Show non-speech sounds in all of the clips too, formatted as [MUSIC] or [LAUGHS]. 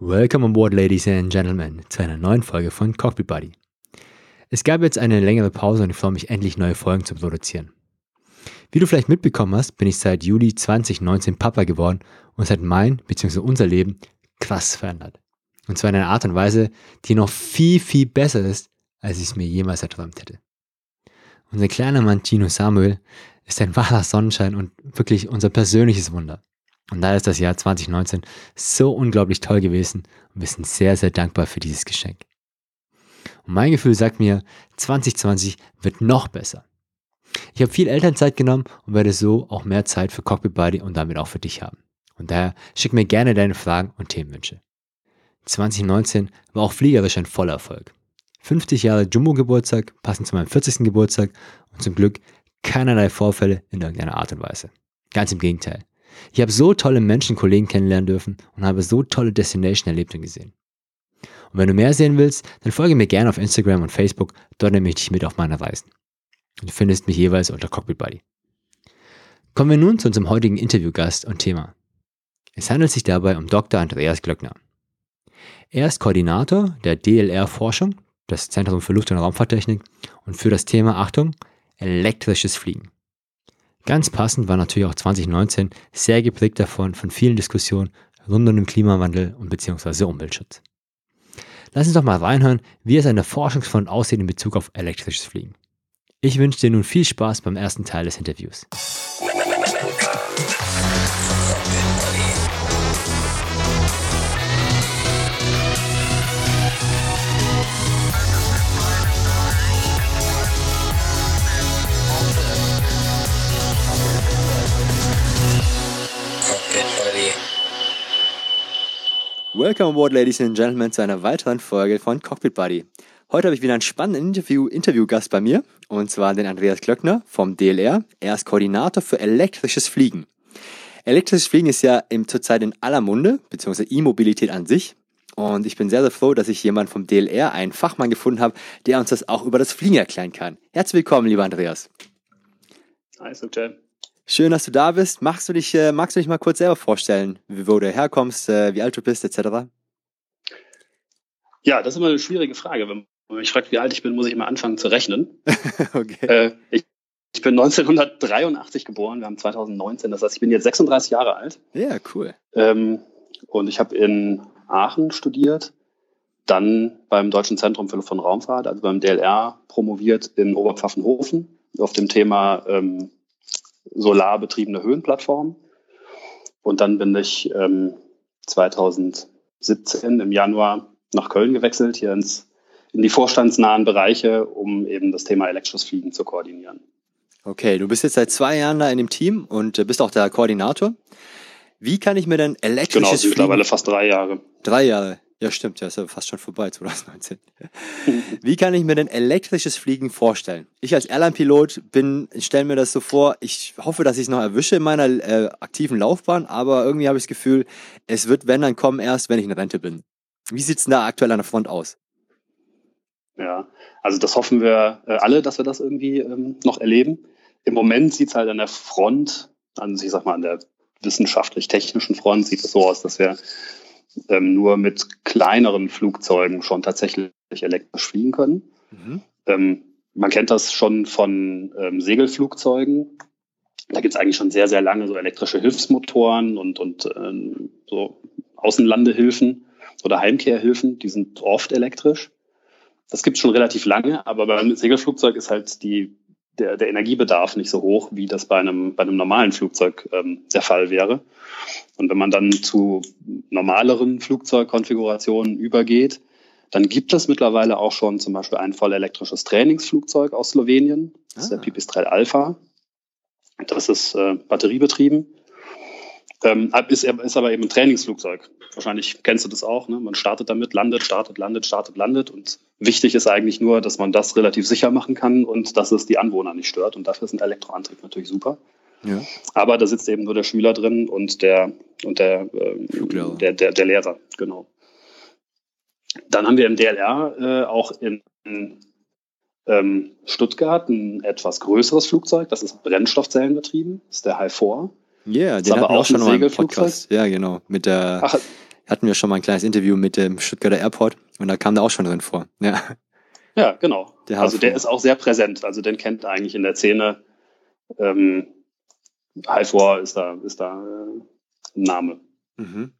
Welcome on board, ladies and gentlemen, zu einer neuen Folge von Cockpit Buddy. Es gab jetzt eine längere Pause und ich freue mich endlich, neue Folgen zu produzieren. Wie du vielleicht mitbekommen hast, bin ich seit Juli 2019 Papa geworden und es hat mein bzw. unser Leben krass verändert. Und zwar in einer Art und Weise, die noch viel, viel besser ist, als ich es mir jemals erträumt hätte. Unser kleiner Mann Tino Samuel ist ein wahrer Sonnenschein und wirklich unser persönliches Wunder. Und da ist das Jahr 2019 so unglaublich toll gewesen und wir sind sehr, sehr dankbar für dieses Geschenk. Und mein Gefühl sagt mir, 2020 wird noch besser. Ich habe viel Elternzeit genommen und werde so auch mehr Zeit für Cockpit Buddy und damit auch für dich haben. Und daher schick mir gerne deine Fragen und Themenwünsche. 2019 war auch fliegerisch ein voller Erfolg. 50 Jahre Jumbo-Geburtstag, passend zu meinem 40. Geburtstag und zum Glück keinerlei Vorfälle in irgendeiner Art und Weise. Ganz im Gegenteil. Ich habe so tolle Menschen, Kollegen kennenlernen dürfen und habe so tolle Destination erlebt und gesehen. Und wenn du mehr sehen willst, dann folge mir gerne auf Instagram und Facebook, dort nehme ich dich mit auf meine Reisen. Du findest mich jeweils unter Cockpit Buddy. Kommen wir nun zu unserem heutigen Interviewgast und Thema. Es handelt sich dabei um Dr. Andreas Glöckner. Er ist Koordinator der DLR-Forschung, das Zentrum für Luft- und Raumfahrttechnik, und für das Thema, Achtung, elektrisches Fliegen. Ganz passend war natürlich auch 2019 sehr geprägt davon von vielen Diskussionen rund um den Klimawandel und beziehungsweise Umweltschutz. Lass uns doch mal reinhören, wie es an der Forschungsfront aussieht in Bezug auf elektrisches Fliegen. Ich wünsche dir nun viel Spaß beim ersten Teil des Interviews. Welcome aboard, ladies and gentlemen, zu einer weiteren Folge von Cockpit Buddy. Heute habe ich wieder einen spannenden Interview, Interviewgast bei mir, und zwar den Andreas Klöckner vom DLR. Er ist Koordinator für elektrisches Fliegen. Elektrisches Fliegen ist ja zurzeit in aller Munde, beziehungsweise E-Mobilität an sich. Und ich bin sehr, sehr froh, dass ich jemanden vom DLR, einen Fachmann gefunden habe, der uns das auch über das Fliegen erklären kann. Herzlich willkommen, lieber Andreas. Hi, Sukchay. Schön, dass du da bist. Magst du dich, äh, magst du dich mal kurz selber vorstellen, wo du herkommst, äh, wie alt du bist, etc.? Ja, das ist immer eine schwierige Frage. Wenn man mich fragt, wie alt ich bin, muss ich mal anfangen zu rechnen. [LAUGHS] okay. Äh, ich, ich, bin 1983 geboren, wir haben 2019, das heißt, ich bin jetzt 36 Jahre alt. Ja, cool. Ähm, und ich habe in Aachen studiert, dann beim Deutschen Zentrum für Luft- und Raumfahrt, also beim DLR, promoviert in Oberpfaffenhofen auf dem Thema ähm, solarbetriebene Höhenplattform. Und dann bin ich ähm, 2017 im Januar nach Köln gewechselt, hier ins, in die vorstandsnahen Bereiche, um eben das Thema elektrisches Fliegen zu koordinieren. Okay, du bist jetzt seit zwei Jahren da in dem Team und bist auch der Koordinator. Wie kann ich mir denn elektrisches genau, Fliegen... Genau, mittlerweile fast drei Jahre. Drei Jahre. Ja, stimmt, ja, ist ja fast schon vorbei, [LAUGHS] 2019. Wie kann ich mir denn elektrisches Fliegen vorstellen? Ich als Airline-Pilot bin, stelle mir das so vor, ich hoffe, dass ich es noch erwische in meiner äh, aktiven Laufbahn, aber irgendwie habe ich das Gefühl, es wird, wenn, dann kommen erst, wenn ich in Rente bin. Wie sieht es denn da aktuell an der Front aus? Ja, also das hoffen wir äh, alle, dass wir das irgendwie ähm, noch erleben. Im Moment sieht es halt an der Front, also ich sag mal an der wissenschaftlich-technischen Front, sieht es so aus, dass wir ähm, nur mit kleineren Flugzeugen schon tatsächlich elektrisch fliegen können. Mhm. Ähm, man kennt das schon von ähm, Segelflugzeugen. Da gibt es eigentlich schon sehr, sehr lange so elektrische Hilfsmotoren und, und ähm, so Außenlandehilfen oder Heimkehrhilfen, die sind oft elektrisch. Das gibt es schon relativ lange, aber beim Segelflugzeug ist halt die, der, der Energiebedarf nicht so hoch, wie das bei einem, bei einem normalen Flugzeug ähm, der Fall wäre. Und wenn man dann zu normaleren Flugzeugkonfigurationen übergeht, dann gibt es mittlerweile auch schon zum Beispiel ein voll elektrisches Trainingsflugzeug aus Slowenien. Das ist der ah. Pipistrel Alpha. Das ist äh, batteriebetrieben. Ähm, ist, ist aber eben ein Trainingsflugzeug. Wahrscheinlich kennst du das auch. Ne? Man startet damit, landet, startet, landet, startet, landet. Und wichtig ist eigentlich nur, dass man das relativ sicher machen kann und dass es die Anwohner nicht stört. Und dafür ist ein Elektroantrieb natürlich super. Ja. Aber da sitzt eben nur der Schüler drin und der und der, ähm, der, der, der, Lehrer, genau. Dann haben wir im DLR äh, auch in, in ähm, Stuttgart ein etwas größeres Flugzeug, das ist Brennstoffzellenbetrieben, das ist der High 4. Ja, yeah, den hatten wir auch schon mal im Podcast. Ja, genau. Mit der, Ach, hatten wir schon mal ein kleines Interview mit dem Stuttgarter Airport und da kam der auch schon drin vor. Ja, ja genau. Der also der ist auch sehr präsent. Also den kennt eigentlich in der Szene. Ähm, Hive ist da, ist da äh, ein Name. Mhm.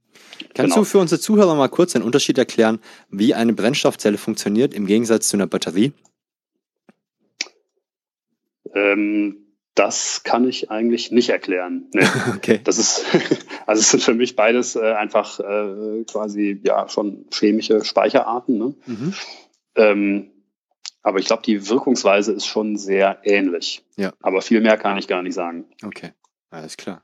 Kannst genau. du für unsere Zuhörer mal kurz den Unterschied erklären, wie eine Brennstoffzelle funktioniert im Gegensatz zu einer Batterie? Ähm, das kann ich eigentlich nicht erklären. Nee. [LAUGHS] okay. Das ist, [LAUGHS] also es sind für mich beides äh, einfach äh, quasi ja schon chemische Speicherarten. Ne? Mhm. Ähm, aber ich glaube, die Wirkungsweise ist schon sehr ähnlich. Ja. Aber viel mehr kann ich gar nicht sagen. Okay, alles klar.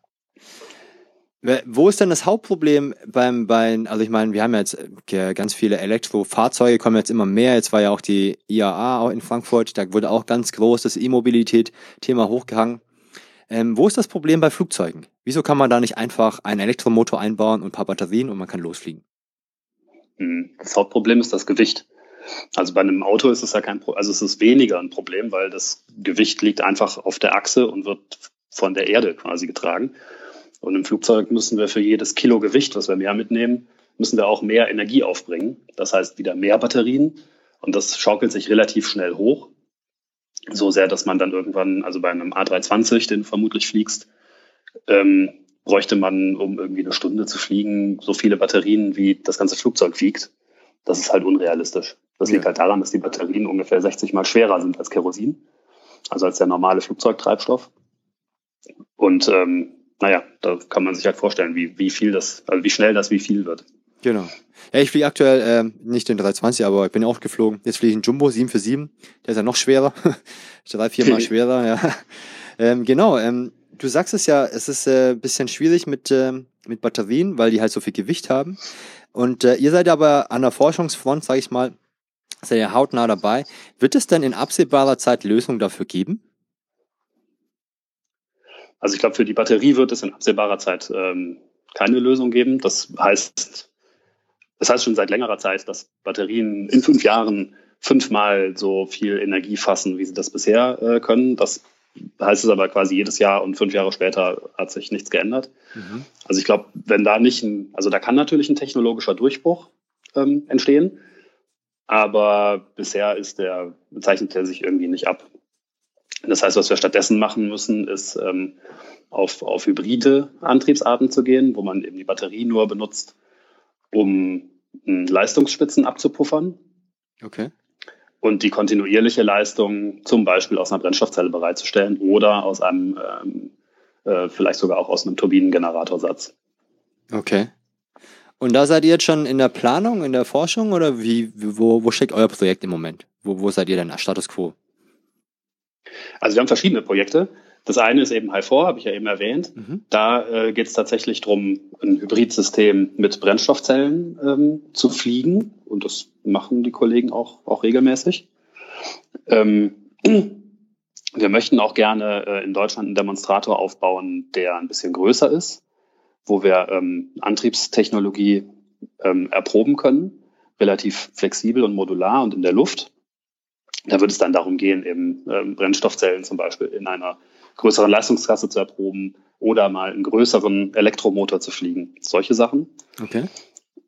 Wo ist denn das Hauptproblem beim, beim also ich meine, wir haben jetzt äh, ganz viele Elektrofahrzeuge, kommen jetzt immer mehr. Jetzt war ja auch die IAA in Frankfurt, da wurde auch ganz groß das E-Mobilität-Thema hochgehangen. Ähm, wo ist das Problem bei Flugzeugen? Wieso kann man da nicht einfach einen Elektromotor einbauen und ein paar Batterien und man kann losfliegen? Hm, das Hauptproblem ist das Gewicht. Also bei einem Auto ist es ja kein Problem, also es ist weniger ein Problem, weil das Gewicht liegt einfach auf der Achse und wird von der Erde quasi getragen. Und im Flugzeug müssen wir für jedes Kilo Gewicht, was wir mehr mitnehmen, müssen wir auch mehr Energie aufbringen. Das heißt wieder mehr Batterien. Und das schaukelt sich relativ schnell hoch. So sehr, dass man dann irgendwann, also bei einem A320, den du vermutlich fliegst, ähm, bräuchte man, um irgendwie eine Stunde zu fliegen, so viele Batterien, wie das ganze Flugzeug wiegt. Das ist halt unrealistisch. Das liegt halt daran, dass die Batterien ungefähr 60 mal schwerer sind als Kerosin, also als der normale Flugzeugtreibstoff. Und ähm, naja, da kann man sich halt vorstellen, wie, wie viel das, also wie schnell das wie viel wird. Genau. Ja, ich fliege aktuell äh, nicht den 320, aber ich bin auch geflogen. Jetzt fliege ich einen Jumbo 747, der ist ja noch schwerer. [LAUGHS] Drei, viermal [LAUGHS] schwerer, ja. Ähm, genau, ähm, du sagst es ja, es ist ein äh, bisschen schwierig mit, äh, mit Batterien, weil die halt so viel Gewicht haben. Und äh, ihr seid aber an der Forschungsfront, sage ich mal, seid ihr hautnah dabei. Wird es denn in absehbarer Zeit Lösungen dafür geben? Also ich glaube, für die Batterie wird es in absehbarer Zeit ähm, keine Lösung geben. Das heißt, das heißt schon seit längerer Zeit, dass Batterien in fünf Jahren fünfmal so viel Energie fassen, wie sie das bisher äh, können. Das heißt es aber quasi jedes Jahr und fünf Jahre später hat sich nichts geändert. Mhm. Also ich glaube, wenn da nicht ein, also da kann natürlich ein technologischer Durchbruch ähm, entstehen, aber bisher ist der, bezeichnet er sich irgendwie nicht ab. Das heißt, was wir stattdessen machen müssen, ist ähm, auf, auf hybride Antriebsarten zu gehen, wo man eben die Batterie nur benutzt, um hm, Leistungsspitzen abzupuffern. Okay. Und die kontinuierliche Leistung zum Beispiel aus einer Brennstoffzelle bereitzustellen oder aus einem, ähm, äh, vielleicht sogar auch aus einem Turbinengeneratorsatz. Okay. Und da seid ihr jetzt schon in der Planung, in der Forschung oder wie, wo, wo steckt euer Projekt im Moment? Wo, wo seid ihr denn? Status quo? Also wir haben verschiedene Projekte. Das eine ist eben HIFOR, habe ich ja eben erwähnt. Mhm. Da äh, geht es tatsächlich darum, ein Hybridsystem mit Brennstoffzellen ähm, zu fliegen. Und das machen die Kollegen auch, auch regelmäßig. Ähm, [CLEARS THROAT] wir möchten auch gerne äh, in Deutschland einen Demonstrator aufbauen, der ein bisschen größer ist, wo wir ähm, Antriebstechnologie ähm, erproben können, relativ flexibel und modular und in der Luft. Da wird es dann darum gehen, eben ähm, Brennstoffzellen zum Beispiel in einer größeren Leistungsklasse zu erproben oder mal einen größeren Elektromotor zu fliegen. Solche Sachen. Okay.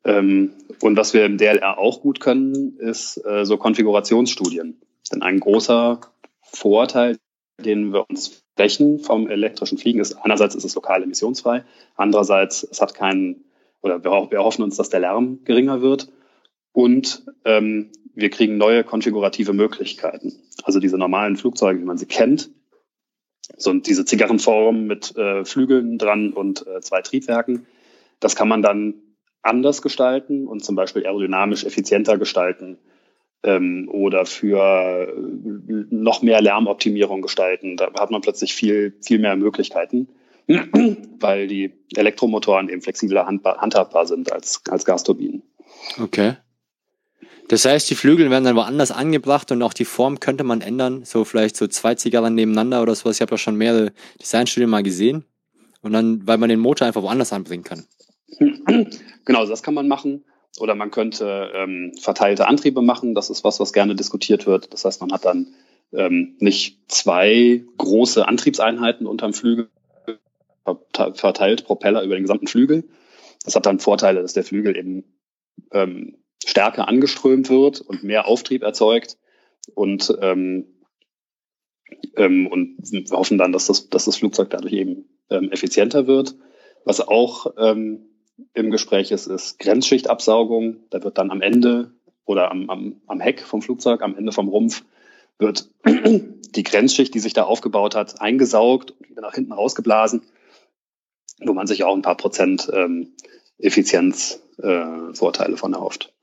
Ähm, und was wir im DLR auch gut können, ist äh, so Konfigurationsstudien. Denn ein großer Vorteil, den wir uns brechen vom elektrischen Fliegen, ist einerseits ist es lokal emissionsfrei, andererseits es hat keinen, oder wir, wir hoffen uns, dass der Lärm geringer wird und ähm, wir kriegen neue konfigurative Möglichkeiten. Also diese normalen Flugzeuge, wie man sie kennt, so diese Zigarrenform mit äh, Flügeln dran und äh, zwei Triebwerken, das kann man dann anders gestalten und zum Beispiel aerodynamisch effizienter gestalten ähm, oder für äh, noch mehr Lärmoptimierung gestalten. Da hat man plötzlich viel, viel mehr Möglichkeiten, [CLEARS THROAT] weil die Elektromotoren eben flexibler handhabbar sind als, als Gasturbinen. Okay. Das heißt, die Flügel werden dann woanders angebracht und auch die Form könnte man ändern. So vielleicht so zwei Zigarren nebeneinander oder sowas. Ich habe ja schon mehrere Designstudien mal gesehen. Und dann, weil man den Motor einfach woanders anbringen kann. [CLEARS THROAT] Genau, das kann man machen. Oder man könnte ähm, verteilte Antriebe machen. Das ist was, was gerne diskutiert wird. Das heißt, man hat dann ähm, nicht zwei große Antriebseinheiten unterm Flügel verteilt, Propeller über den gesamten Flügel, Das hat dann Vorteile, dass der Flügel eben ähm, stärker angeströmt wird und mehr Auftrieb erzeugt und ähm, ähm, und wir hoffen dann, dass das, dass das Flugzeug dadurch eben ähm, effizienter wird. Was auch ähm, im Gespräch ist, ist Grenzschichtabsaugung. Da wird dann am Ende oder am, am, am Heck vom Flugzeug, am Ende vom Rumpf, wird [CLEARS THROAT] die Grenzschicht, die sich da aufgebaut hat, eingesaugt und wieder nach hinten rausgeblasen, wo man sich auch ein paar Prozent ähm, Effizienzvorteile äh, von erhofft.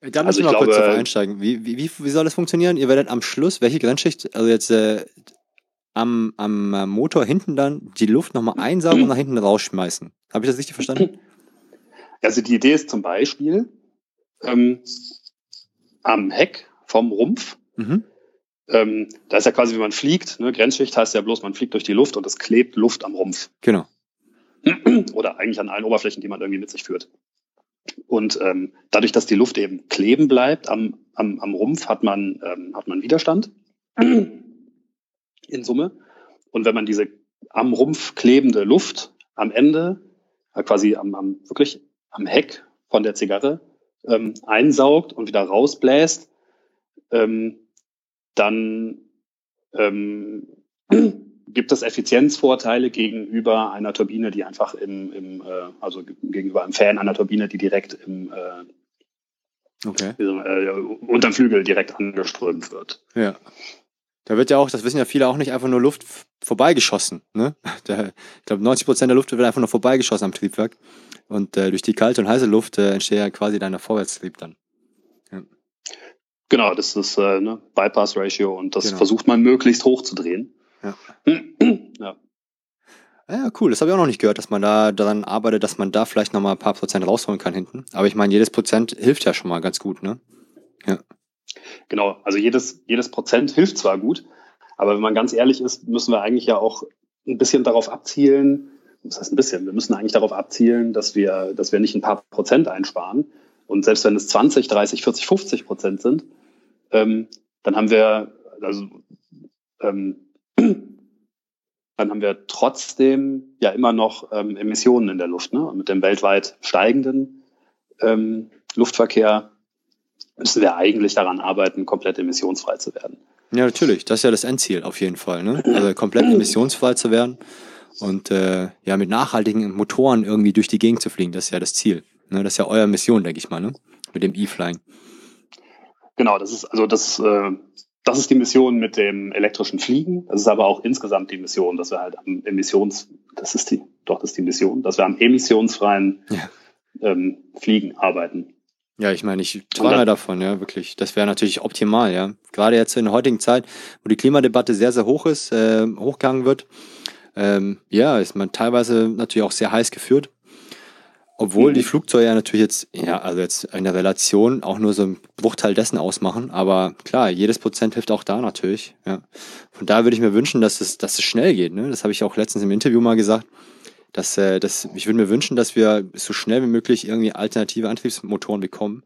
Da müssen also wir mal kurz drauf einsteigen. Wie, wie, wie soll das funktionieren? Ihr werdet am Schluss, welche Grenzschicht, also jetzt äh, am, am Motor hinten dann die Luft nochmal einsaugen und nach hinten rausschmeißen. Habe ich das richtig verstanden? [CLEARS THROAT] Also die Idee ist zum Beispiel, ähm, am Heck vom Rumpf, mhm. ähm, da ist ja quasi, wie man fliegt, ne? Grenzschicht heißt ja bloß, man fliegt durch die Luft und es klebt Luft am Rumpf. Genau. [CLEARS THROAT] Oder eigentlich an allen Oberflächen, die man irgendwie mit sich führt. Und ähm, dadurch, dass die Luft eben kleben bleibt am, am, am Rumpf, hat man, ähm, hat man Widerstand in Summe. Und wenn man diese am Rumpf klebende Luft am Ende, äh, quasi am, am wirklich am Heck von der Zigarre, ähm, einsaugt und wieder rausbläst, ähm, dann ähm, gibt es Effizienzvorteile gegenüber einer Turbine, die einfach im, im äh, also gegenüber einem Fan einer Turbine, die direkt im äh, okay. äh, unterm Flügel direkt angeströmt wird. Ja. Da wird ja auch, das wissen ja viele auch nicht, einfach nur Luft vorbeigeschossen. Ne? [LAUGHS] Da, ich glaube, 90 Prozent der Luft wird einfach nur vorbeigeschossen am Triebwerk. Und äh, durch die kalte und heiße Luft äh, entsteht ja quasi deiner Vorwärtstrieb dann. Ja. Genau, das ist äh, ne, Bypass-Ratio und das genau. versucht man möglichst hoch zu drehen. Ja. ja. Ja, cool. Das habe ich auch noch nicht gehört, dass man da daran arbeitet, dass man da vielleicht nochmal ein paar Prozent rausholen kann hinten. Aber ich meine, jedes Prozent hilft ja schon mal ganz gut, ne? Ja. Genau. Also jedes, jedes Prozent hilft zwar gut, aber wenn man ganz ehrlich ist, müssen wir eigentlich ja auch ein bisschen darauf abzielen, das heißt ein bisschen, wir müssen eigentlich darauf abzielen, dass wir, dass wir nicht ein paar Prozent einsparen. Und selbst wenn es 20, 30, 40, 50 Prozent sind, ähm, dann haben wir, also ähm, dann haben wir trotzdem ja immer noch ähm, Emissionen in der Luft. Ne? Und mit dem weltweit steigenden ähm, Luftverkehr müssen wir eigentlich daran arbeiten, komplett emissionsfrei zu werden. Ja, natürlich. Das ist ja das Endziel auf jeden Fall. Ne? Also komplett [CLEARS THROAT] emissionsfrei zu werden und äh, ja mit nachhaltigen Motoren irgendwie durch die Gegend zu fliegen. Das ist ja das Ziel. Ne? Das ist ja eure Mission, denke ich mal, ne? mit dem E-Flying. Genau, das ist also das äh, das ist die Mission mit dem elektrischen Fliegen. Das ist aber auch insgesamt die Mission, dass wir halt am Emissions, das ist die, doch, das ist die Mission, dass wir am emissionsfreien ja. ähm, Fliegen arbeiten. Ja, ich meine, ich träume davon, ja, wirklich. Das wäre natürlich optimal, ja. Gerade jetzt in der heutigen Zeit, wo die Klimadebatte sehr, sehr hoch ist, äh, hochgegangen wird, ähm, ja, ist man teilweise natürlich auch sehr heiß geführt. Obwohl die mhm. Flugzeuge ja natürlich jetzt, ja, also jetzt eine Relation auch nur so ein Bruchteil dessen ausmachen. Aber klar, jedes Prozent hilft auch da natürlich. Ja. Von daher würde ich mir wünschen, dass es, dass es schnell geht. Ne? Das habe ich auch letztens im Interview mal gesagt. Dass, äh, dass, ich würde mir wünschen, dass wir so schnell wie möglich irgendwie alternative Antriebsmotoren bekommen.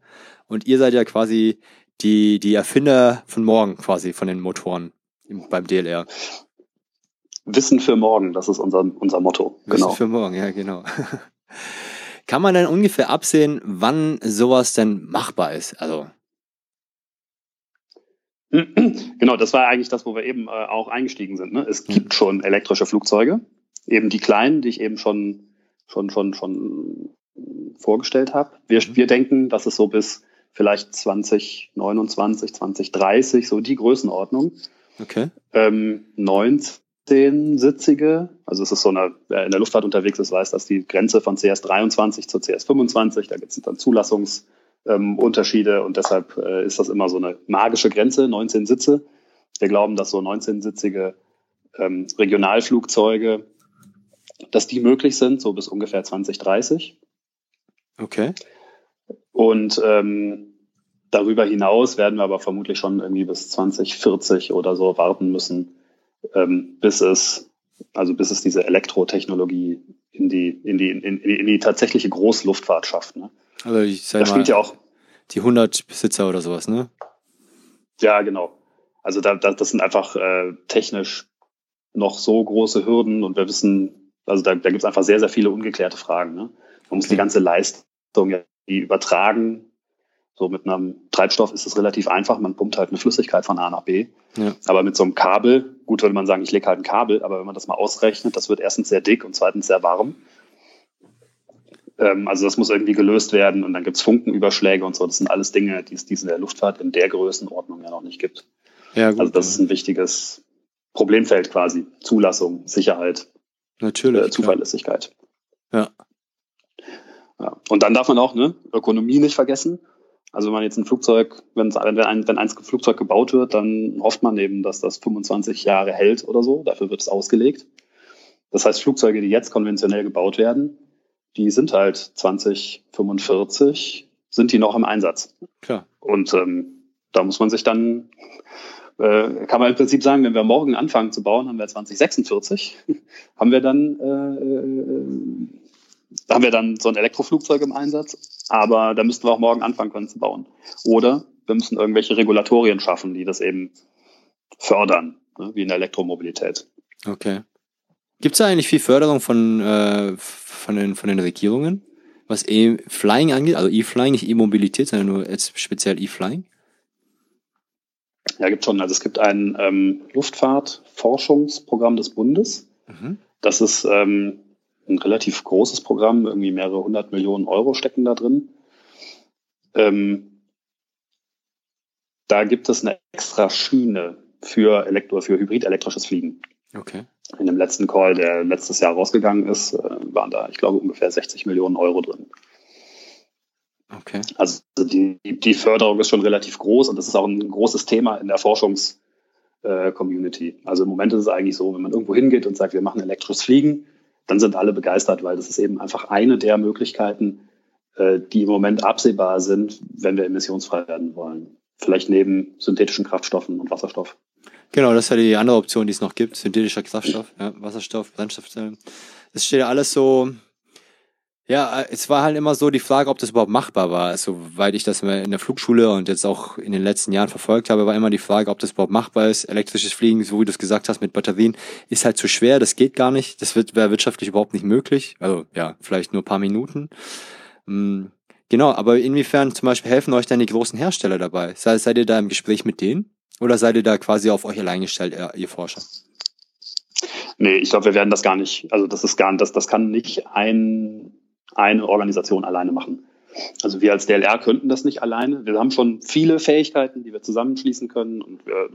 Und ihr seid ja quasi die, die Erfinder von morgen quasi, von den Motoren beim DLR. Wissen für morgen, das ist unser, unser Motto. Wissen genau. für morgen, ja, genau. [LAUGHS] Kann man denn ungefähr absehen, wann sowas denn machbar ist? Also. [CLEARS THROAT] Genau, das war eigentlich das, wo wir eben äh, auch eingestiegen sind. Ne? Es gibt schon elektrische Flugzeuge, eben die kleinen, die ich eben schon, schon, schon, schon vorgestellt habe. Wir, mhm. wir denken, dass es so bis vielleicht 2029, 2030, so die Größenordnung. Okay. Ähm, 19 16-sitzige, also es ist so eine, wer in der Luftfahrt unterwegs ist, weiß, dass die Grenze von CS 23 zu CS 25, da gibt es dann Zulassungsunterschiede ähm, und deshalb äh, ist das immer so eine magische Grenze, 19 Sitze. Wir glauben, dass so 19-sitzige ähm, Regionalflugzeuge, dass die möglich sind, so bis ungefähr 2030. Okay. Und ähm, darüber hinaus werden wir aber vermutlich schon irgendwie bis 2040 oder so warten müssen, ähm, bis es, also bis es diese Elektrotechnologie in die, in die, in, in, in die tatsächliche Großluftfahrt schafft. Ne? Also ich sag da mal, ja auch die 100 Besitzer oder sowas, ne? Ja, genau. Also da, da, das sind einfach äh, technisch noch so große Hürden und wir wissen, also da, da gibt es einfach sehr, sehr viele ungeklärte Fragen. Ne? Man muss die ganze Leistung ja übertragen. So mit einem Treibstoff ist es relativ einfach. Man pumpt halt eine Flüssigkeit von A nach B. Ja. Aber mit so einem Kabel, gut würde man sagen, ich lege halt ein Kabel, aber wenn man das mal ausrechnet, das wird erstens sehr dick und zweitens sehr warm. Ähm, also das muss irgendwie gelöst werden und dann gibt es Funkenüberschläge und so. Das sind alles Dinge, die es in der Luftfahrt in der Größenordnung ja noch nicht gibt. Ja, gut, also das ist ein wichtiges Problemfeld quasi. Zulassung, Sicherheit, Natürlich, äh, Zuverlässigkeit. Ja. ja. Und dann darf man auch ne, Ökonomie nicht vergessen. Also wenn man jetzt ein Flugzeug, wenn, wenn, ein, wenn ein Flugzeug gebaut wird, dann hofft man eben, dass das 25 Jahre hält oder so. Dafür wird es ausgelegt. Das heißt, Flugzeuge, die jetzt konventionell gebaut werden, die sind halt 2045, sind die noch im Einsatz. Klar. Und ähm, da muss man sich dann, äh, kann man im Prinzip sagen, wenn wir morgen anfangen zu bauen, haben wir 2046, [LAUGHS] haben wir dann, äh, äh, haben wir dann so ein Elektroflugzeug im Einsatz. Aber da müssten wir auch morgen anfangen können zu bauen. Oder wir müssen irgendwelche Regulatorien schaffen, die das eben fördern, ne, wie in der Elektromobilität. Okay. Gibt es da eigentlich viel Förderung von, äh, von, den, von den Regierungen, was E-Flying angeht? Also E-Flying, nicht E-Mobilität, sondern nur jetzt speziell E-Flying? Ja, gibt schon. Also es gibt ein ähm, Luftfahrtforschungsprogramm des Bundes. Mhm. Das ist ähm, ein relativ großes Programm, irgendwie mehrere hundert Millionen Euro stecken da drin. Ähm, da gibt es eine extra Schiene für Elektro, für hybrid-elektrisches Fliegen. Okay. In dem letzten Call, der letztes Jahr rausgegangen ist, äh, waren da, ich glaube, ungefähr 60 Millionen Euro drin. Okay. Also die, die Förderung ist schon relativ groß und das ist auch ein großes Thema in der Forschungscommunity. Äh, also im Moment ist es eigentlich so, wenn man irgendwo hingeht und sagt, wir machen elektrisches Fliegen, dann sind alle begeistert, weil das ist eben einfach eine der Möglichkeiten, äh, die im Moment absehbar sind, wenn wir emissionsfrei werden wollen. Vielleicht neben synthetischen Kraftstoffen und Wasserstoff. Genau, das ist ja die andere Option, die es noch gibt. Synthetischer Kraftstoff, ja, Wasserstoff, Brennstoffzellen. Das steht ja alles so, ja, es war halt immer so die Frage, ob das überhaupt machbar war. Soweit ich das in der Flugschule und jetzt auch in den letzten Jahren verfolgt habe, war immer die Frage, ob das überhaupt machbar ist. Elektrisches Fliegen, so wie du es gesagt hast, mit Batterien, ist halt zu schwer, das geht gar nicht. Das wird wäre wirtschaftlich überhaupt nicht möglich. Also ja, vielleicht nur paar Minuten. Hm, genau, aber inwiefern zum Beispiel helfen euch dann die großen Hersteller dabei? Seid, seid ihr da im Gespräch mit denen? Oder seid ihr da quasi auf euch allein gestellt, ihr Forscher? Nee, ich glaube, wir werden das gar nicht, also das ist gar das, das kann nicht ein eine Organisation alleine machen. Also wir als DLR könnten das nicht alleine. Wir haben schon viele Fähigkeiten, die wir zusammenschließen können und wir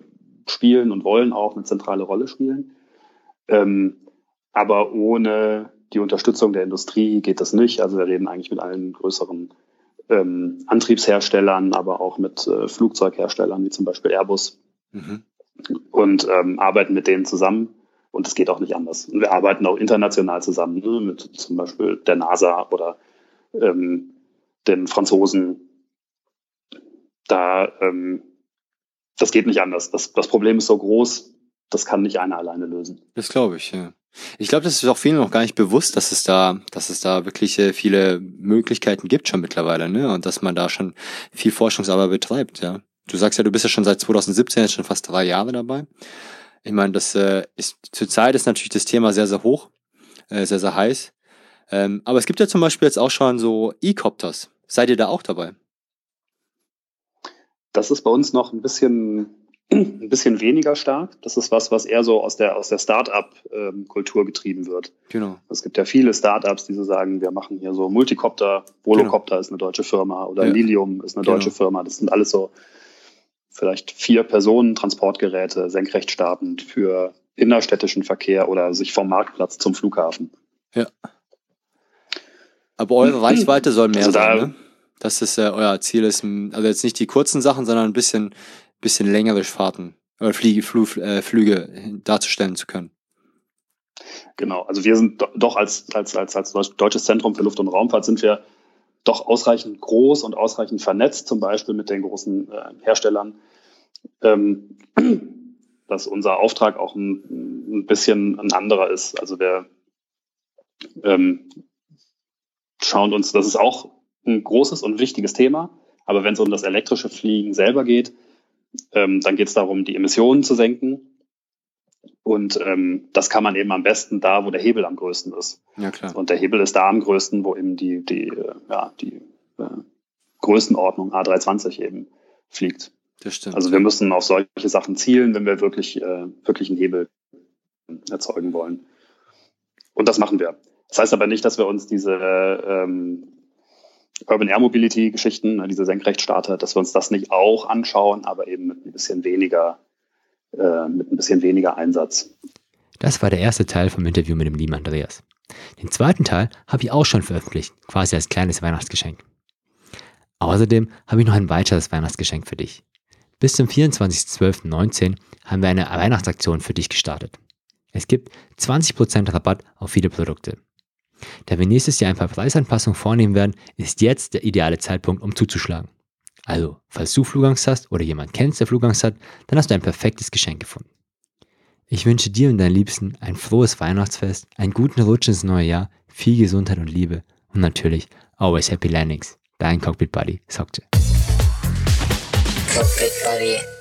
spielen und wollen auch eine zentrale Rolle spielen. Ähm, aber ohne die Unterstützung der Industrie geht das nicht. Also wir reden eigentlich mit allen größeren ähm, Antriebsherstellern, aber auch mit äh, Flugzeugherstellern wie zum Beispiel Airbus mhm. und ähm, arbeiten mit denen zusammen und es geht auch nicht anders. Und wir arbeiten auch international zusammen, ne, mit zum Beispiel der NASA oder ähm, den Franzosen. Da, ähm, das geht nicht anders. Das, das Problem ist so groß, das kann nicht einer alleine lösen. Das glaube ich, ja. Ich glaube, das ist auch vielen noch gar nicht bewusst, dass es da, dass es da wirklich äh, viele Möglichkeiten gibt schon mittlerweile, ne? Und dass man da schon viel Forschungsarbeit betreibt, ja. Du sagst ja, du bist ja schon seit 2017 jetzt schon fast drei Jahre dabei. Ich meine, das äh, ist zurzeit ist natürlich das Thema sehr, sehr hoch, äh, sehr, sehr heiß. Ähm, aber es gibt ja zum Beispiel jetzt auch schon so E-Copters. Seid ihr da auch dabei? Das ist bei uns noch ein bisschen, [CLEARS THROAT] ein bisschen weniger stark. Das ist was, was eher so aus der, aus der Start-up-Kultur getrieben wird. Genau. Es gibt ja viele Start-ups, die so sagen, wir machen hier so Multicopter, Volocopter genau. ist eine deutsche Firma oder ja. Lilium ist eine deutsche genau. Firma. Das sind alles so vielleicht vier Personen Transportgeräte senkrecht startend für innerstädtischen Verkehr oder sich vom Marktplatz zum Flughafen. Ja. Aber eure Reichweite soll mehr also sein, da, ne? Das ist äh, euer Ziel ist, also jetzt nicht die kurzen Sachen, sondern ein bisschen, bisschen längere Fahrten oder Fliege, Flug, äh, Flüge darzustellen zu können. Genau, also wir sind doch als, als, als, als Deutsches Zentrum für Luft- und Raumfahrt sind wir doch ausreichend groß und ausreichend vernetzt, zum Beispiel mit den großen äh, Herstellern, ähm, dass unser Auftrag auch ein, ein, bisschen ein anderer ist. Also wir ähm, schauen uns, das ist auch ein großes und wichtiges Thema, aber wenn es um das elektrische Fliegen selber geht, ähm, dann geht es darum, die Emissionen zu senken. Und ähm, das kann man eben am besten da, wo der Hebel am größten ist. Ja, klar. Und der Hebel ist da am größten, wo eben die, die, äh, ja, die äh, Größenordnung A320 eben fliegt. Das stimmt. Also wir müssen auf solche Sachen zielen, wenn wir wirklich, äh, wirklich einen Hebel erzeugen wollen. Und das machen wir. Das heißt aber nicht, dass wir uns diese ähm, Urban Air Mobility Geschichten, ne, diese Senkrechtstarter, dass wir uns das nicht auch anschauen, aber eben mit ein bisschen weniger, äh, mit ein bisschen weniger Einsatz. Das war der erste Teil vom Interview mit dem lieben Andreas. Den zweiten Teil habe ich auch schon veröffentlicht, quasi als kleines Weihnachtsgeschenk. Außerdem habe ich noch ein weiteres Weihnachtsgeschenk für dich. Bis zum 24.12.19 haben wir eine Weihnachtsaktion für dich gestartet. Es gibt 20% Rabatt auf viele Produkte. Da wir nächstes Jahr ein paar Preisanpassungen vornehmen werden, ist jetzt der ideale Zeitpunkt, um zuzuschlagen. Also, falls du Flugangst hast oder jemand kennst, der Flugangst hat, dann hast du ein perfektes Geschenk gefunden. Ich wünsche dir und deinen Liebsten ein frohes Weihnachtsfest, einen guten Rutsch ins neue Jahr, viel Gesundheit und Liebe und natürlich always happy landings. Dein Cockpit Buddy, Sokce. Cockpit Buddy.